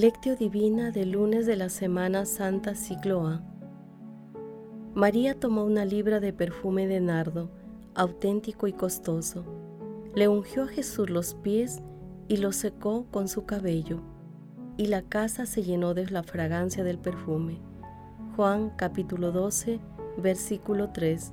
Lectio Divina del lunes de la Semana Santa Siglo A. María tomó una libra de perfume de nardo, auténtico y costoso. Le ungió a Jesús los pies y los secó con su cabello, y la casa se llenó de la fragancia del perfume. Juan capítulo 12, versículo 3.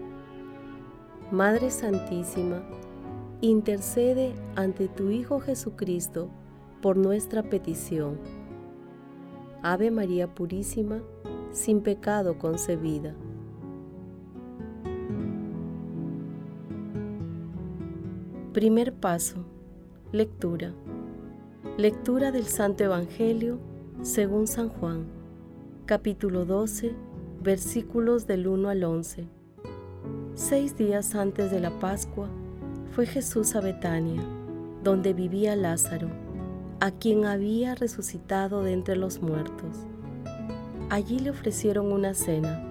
Madre Santísima, intercede ante tu Hijo Jesucristo por nuestra petición. Ave María Purísima, sin pecado concebida. Primer paso. Lectura. Lectura del Santo Evangelio según San Juan, capítulo 12, versículos del 1 al 11. Seis días antes de la Pascua fue Jesús a Betania, donde vivía Lázaro, a quien había resucitado de entre los muertos. Allí le ofrecieron una cena.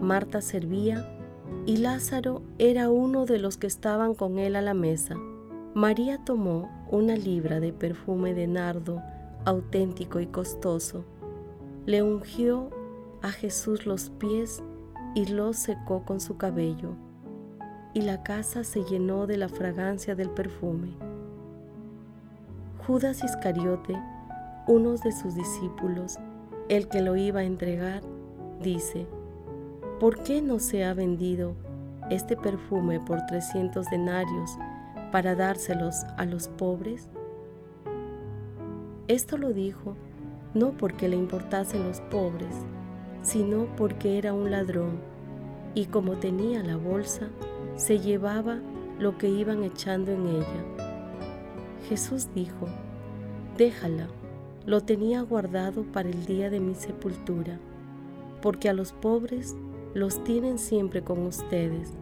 Marta servía y Lázaro era uno de los que estaban con él a la mesa. María tomó una libra de perfume de nardo auténtico y costoso, le ungió a Jesús los pies y lo secó con su cabello, y la casa se llenó de la fragancia del perfume. Judas Iscariote, uno de sus discípulos, el que lo iba a entregar, dice, ¿por qué no se ha vendido este perfume por trescientos denarios para dárselos a los pobres? Esto lo dijo no porque le importasen los pobres, sino porque era un ladrón, y como tenía la bolsa, se llevaba lo que iban echando en ella. Jesús dijo, déjala, lo tenía guardado para el día de mi sepultura, porque a los pobres los tienen siempre con ustedes,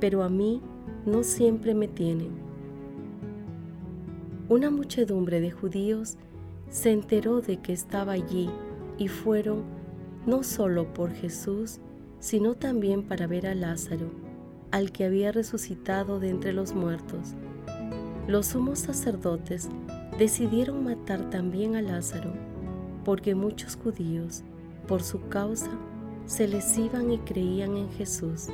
pero a mí no siempre me tienen. Una muchedumbre de judíos se enteró de que estaba allí y fueron no solo por Jesús, sino también para ver a Lázaro, al que había resucitado de entre los muertos. Los sumos sacerdotes decidieron matar también a Lázaro, porque muchos judíos, por su causa, se les iban y creían en Jesús.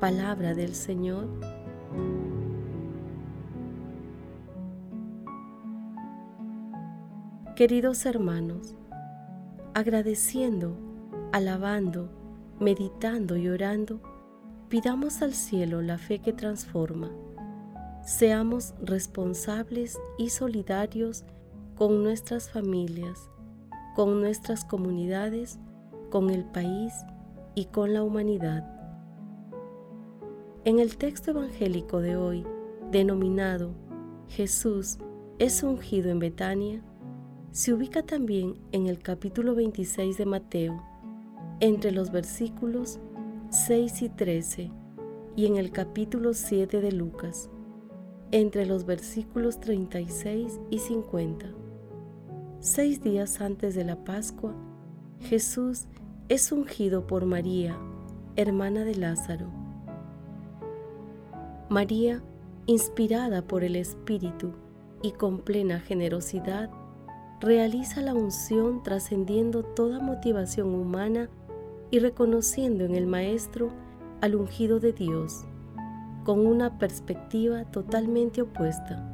Palabra del Señor. Queridos hermanos, agradeciendo, alabando, meditando y orando, pidamos al cielo la fe que transforma. Seamos responsables y solidarios con nuestras familias, con nuestras comunidades, con el país y con la humanidad. En el texto evangélico de hoy, denominado Jesús es ungido en Betania, se ubica también en el capítulo 26 de Mateo, entre los versículos 6 y 13, y en el capítulo 7 de Lucas, entre los versículos 36 y 50. Seis días antes de la Pascua, Jesús es ungido por María, hermana de Lázaro. María, inspirada por el Espíritu y con plena generosidad, realiza la unción trascendiendo toda motivación humana y reconociendo en el Maestro al ungido de Dios, con una perspectiva totalmente opuesta.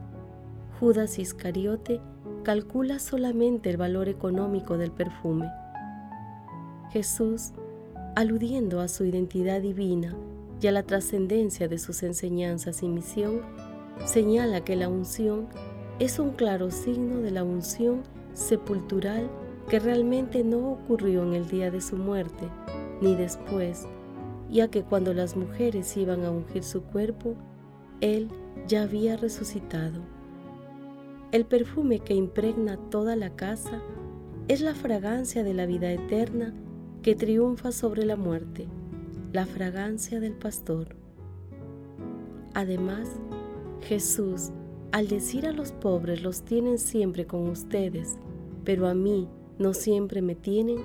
Judas Iscariote calcula solamente el valor económico del perfume. Jesús, aludiendo a su identidad divina y a la trascendencia de sus enseñanzas y misión, señala que la unción es un claro signo de la unción sepultural que realmente no ocurrió en el día de su muerte, ni después, ya que cuando las mujeres iban a ungir su cuerpo, Él ya había resucitado. El perfume que impregna toda la casa es la fragancia de la vida eterna que triunfa sobre la muerte, la fragancia del pastor. Además, Jesús, al decir a los pobres los tienen siempre con ustedes, pero a mí no siempre me tienen,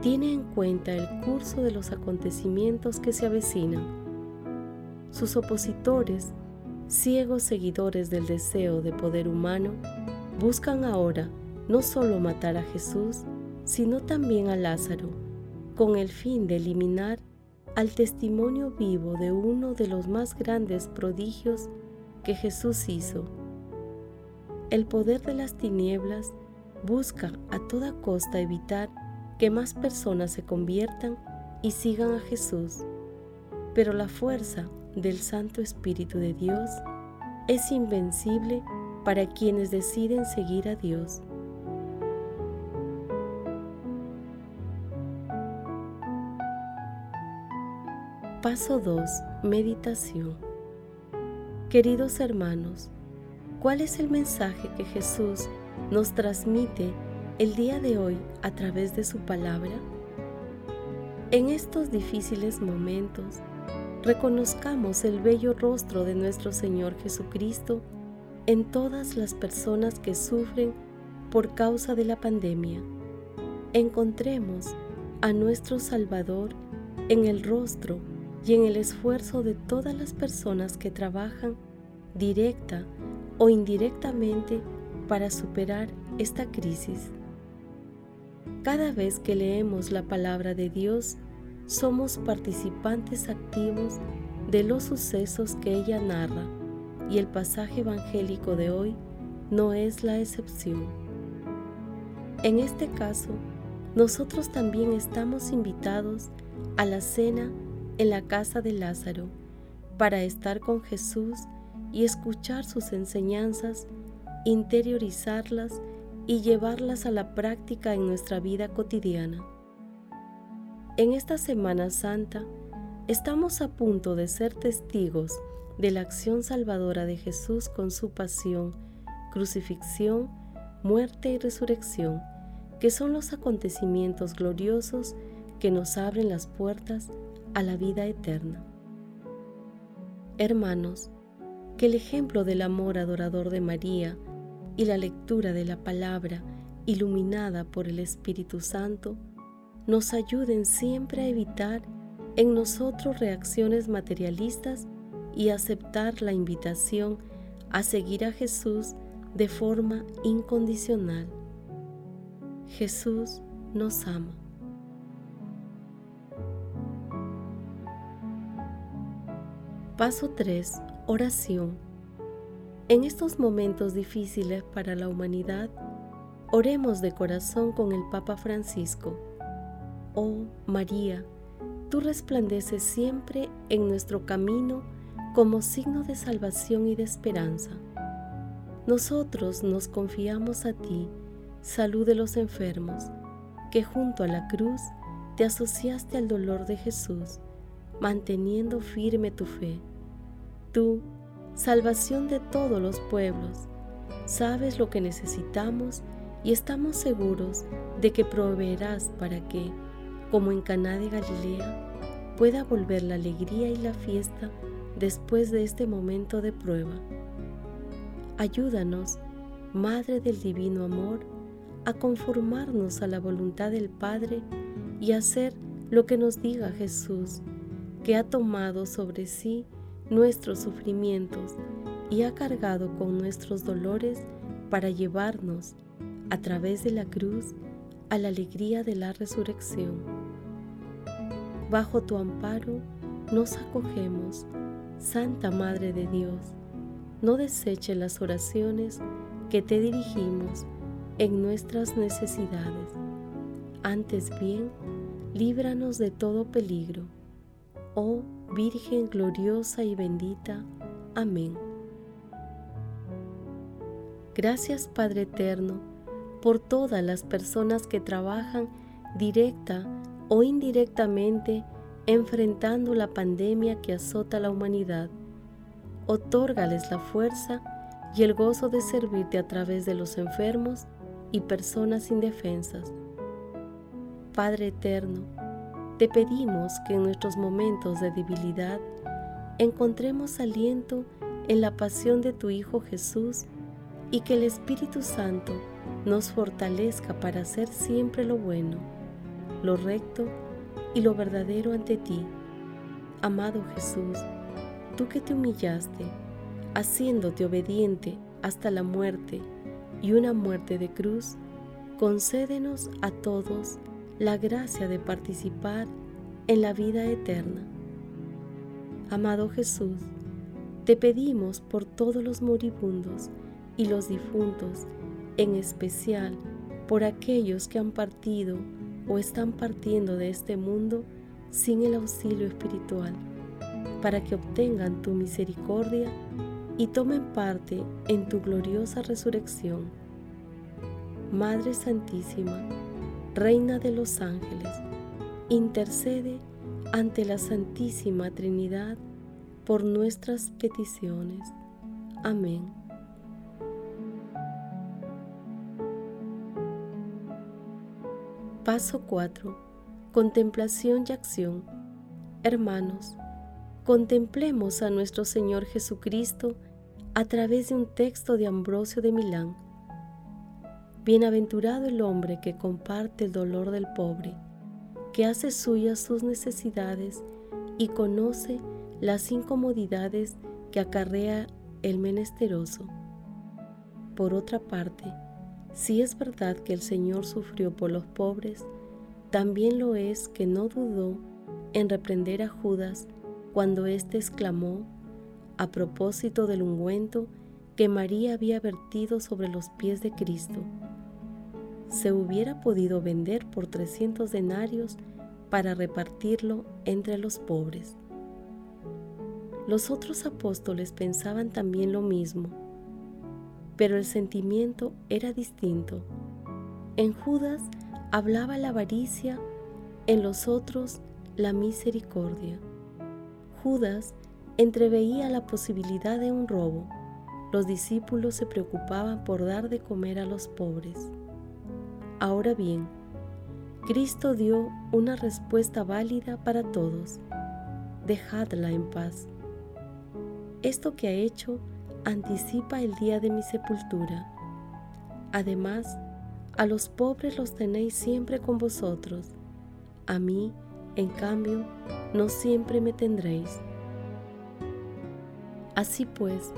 tiene en cuenta el curso de los acontecimientos que se avecinan. Sus opositores, ciegos seguidores del deseo de poder humano, buscan ahora no solo matar a Jesús, sino también a Lázaro, con el fin de eliminar al testimonio vivo de uno de los más grandes prodigios que Jesús hizo. El poder de las tinieblas busca a toda costa evitar que más personas se conviertan y sigan a Jesús, pero la fuerza del Santo Espíritu de Dios es invencible para quienes deciden seguir a Dios. Paso 2. Meditación. Queridos hermanos, ¿cuál es el mensaje que Jesús nos transmite el día de hoy a través de su palabra? En estos difíciles momentos, reconozcamos el bello rostro de nuestro Señor Jesucristo en todas las personas que sufren por causa de la pandemia. Encontremos a nuestro Salvador en el rostro y en el esfuerzo de todas las personas que trabajan directa o indirectamente para superar esta crisis. Cada vez que leemos la palabra de Dios, somos participantes activos de los sucesos que ella narra y el pasaje evangélico de hoy no es la excepción. En este caso, nosotros también estamos invitados a la cena en la casa de Lázaro para estar con Jesús y escuchar sus enseñanzas, interiorizarlas y llevarlas a la práctica en nuestra vida cotidiana. En esta Semana Santa estamos a punto de ser testigos de la acción salvadora de Jesús con su pasión, crucifixión, muerte y resurrección, que son los acontecimientos gloriosos que nos abren las puertas a la vida eterna. Hermanos, que el ejemplo del amor adorador de María y la lectura de la palabra iluminada por el Espíritu Santo nos ayuden siempre a evitar en nosotros reacciones materialistas y aceptar la invitación a seguir a Jesús de forma incondicional. Jesús nos ama. Paso 3. Oración. En estos momentos difíciles para la humanidad, oremos de corazón con el Papa Francisco. Oh María, tú resplandeces siempre en nuestro camino como signo de salvación y de esperanza. Nosotros nos confiamos a ti, salud de los enfermos, que junto a la cruz te asociaste al dolor de Jesús, manteniendo firme tu fe. Tú, salvación de todos los pueblos. Sabes lo que necesitamos y estamos seguros de que proveerás para que, como en Caná de Galilea, pueda volver la alegría y la fiesta después de este momento de prueba. Ayúdanos, Madre del Divino Amor, a conformarnos a la voluntad del Padre y hacer lo que nos diga Jesús, que ha tomado sobre sí nuestros sufrimientos y ha cargado con nuestros dolores para llevarnos a través de la cruz a la alegría de la resurrección. Bajo tu amparo nos acogemos, Santa Madre de Dios. No deseche las oraciones que te dirigimos en nuestras necesidades. Antes bien, líbranos de todo peligro. Oh Virgen gloriosa y bendita. Amén. Gracias Padre Eterno por todas las personas que trabajan directa o indirectamente enfrentando la pandemia que azota la humanidad. Otórgales la fuerza y el gozo de servirte a través de los enfermos y personas indefensas. Padre eterno, te pedimos que en nuestros momentos de debilidad encontremos aliento en la pasión de tu Hijo Jesús y que el Espíritu Santo nos fortalezca para hacer siempre lo bueno, lo recto y lo verdadero ante ti. Amado Jesús, tú que te humillaste, haciéndote obediente hasta la muerte y una muerte de cruz, concédenos a todos la gracia de participar en la vida eterna. Amado Jesús, te pedimos por todos los moribundos y los difuntos, en especial por aquellos que han partido o están partiendo de este mundo sin el auxilio espiritual, para que obtengan tu misericordia y tomen parte en tu gloriosa resurrección. Madre Santísima, Reina de los ángeles, intercede ante la Santísima Trinidad por nuestras peticiones. Amén. Paso 4. Contemplación y acción. Hermanos, contemplemos a nuestro Señor Jesucristo a través de un texto de Ambrosio de Milán. Bienaventurado el hombre que comparte el dolor del pobre, que hace suyas sus necesidades y conoce las incomodidades que acarrea el menesteroso. Por otra parte, si es verdad que el Señor sufrió por los pobres, también lo es que no dudó en reprender a Judas cuando éste exclamó, a propósito del ungüento que María había vertido sobre los pies de Cristo, se hubiera podido vender por 300 denarios para repartirlo entre los pobres. Los otros apóstoles pensaban también lo mismo, pero el sentimiento era distinto. En Judas hablaba la avaricia, en los otros la misericordia. Judas entreveía la posibilidad de un robo. Los discípulos se preocupaban por dar de comer a los pobres. Ahora bien, Cristo dio una respuesta válida para todos. Dejadla en paz esto que ha hecho anticipa el día de mi sepultura. Además, a los pobres los tenéis siempre con vosotros. A mí, en cambio, no siempre me tendréis. Así pues,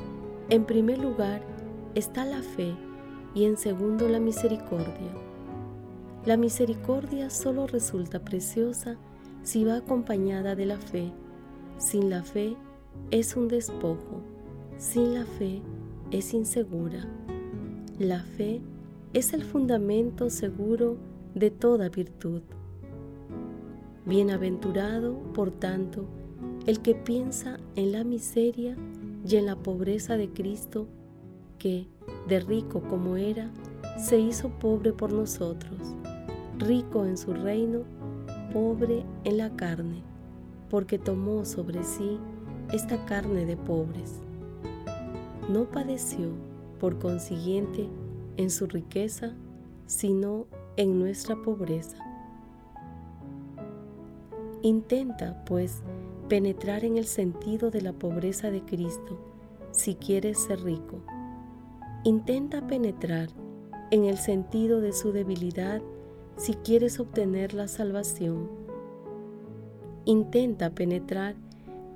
en primer lugar está la fe y en segundo la misericordia. La misericordia solo resulta preciosa si va acompañada de la fe. Sin la fe, es un despojo. Sin la fe es insegura. La fe es el fundamento seguro de toda virtud. Bienaventurado, por tanto, el que piensa en la miseria y en la pobreza de Cristo, que, de rico como era, se hizo pobre por nosotros, rico en su reino, pobre en la carne, porque tomó sobre sí esta carne de pobres. No padeció, por consiguiente, en su riqueza, sino en nuestra pobreza. Intenta, pues, penetrar en el sentido de la pobreza de Cristo si quieres ser rico. Intenta penetrar en el sentido de su debilidad si quieres obtener la salvación. Intenta penetrar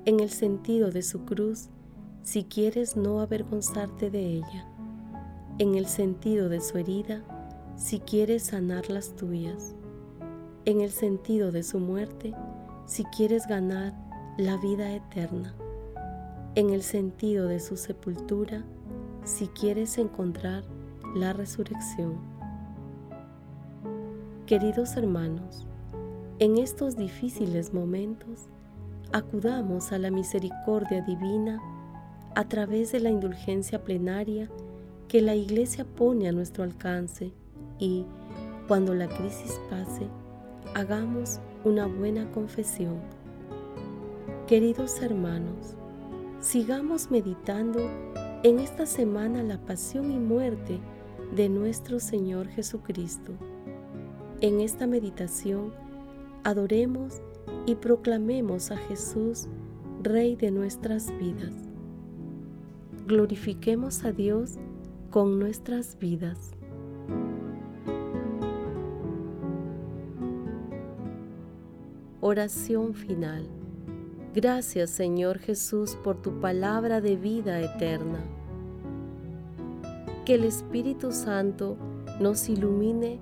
en el sentido de su cruz si quieres no avergonzarte de ella, en el sentido de su herida si quieres sanar las tuyas, en el sentido de su muerte si quieres ganar la vida eterna, en el sentido de su sepultura si quieres encontrar la resurrección. Queridos hermanos, en estos difíciles momentos, acudamos a la misericordia divina a través de la indulgencia plenaria que la Iglesia pone a nuestro alcance y, cuando la crisis pase, hagamos una buena confesión, Queridos hermanos, sigamos meditando en esta semana la pasión y muerte de nuestro Señor Jesucristo. En esta meditación, adoremos y proclamemos a Jesús, Rey de nuestras vidas. Glorifiquemos a Dios con nuestras vidas. Oración final. Gracias Señor Jesús por tu palabra de vida eterna. Que el Espíritu Santo nos ilumine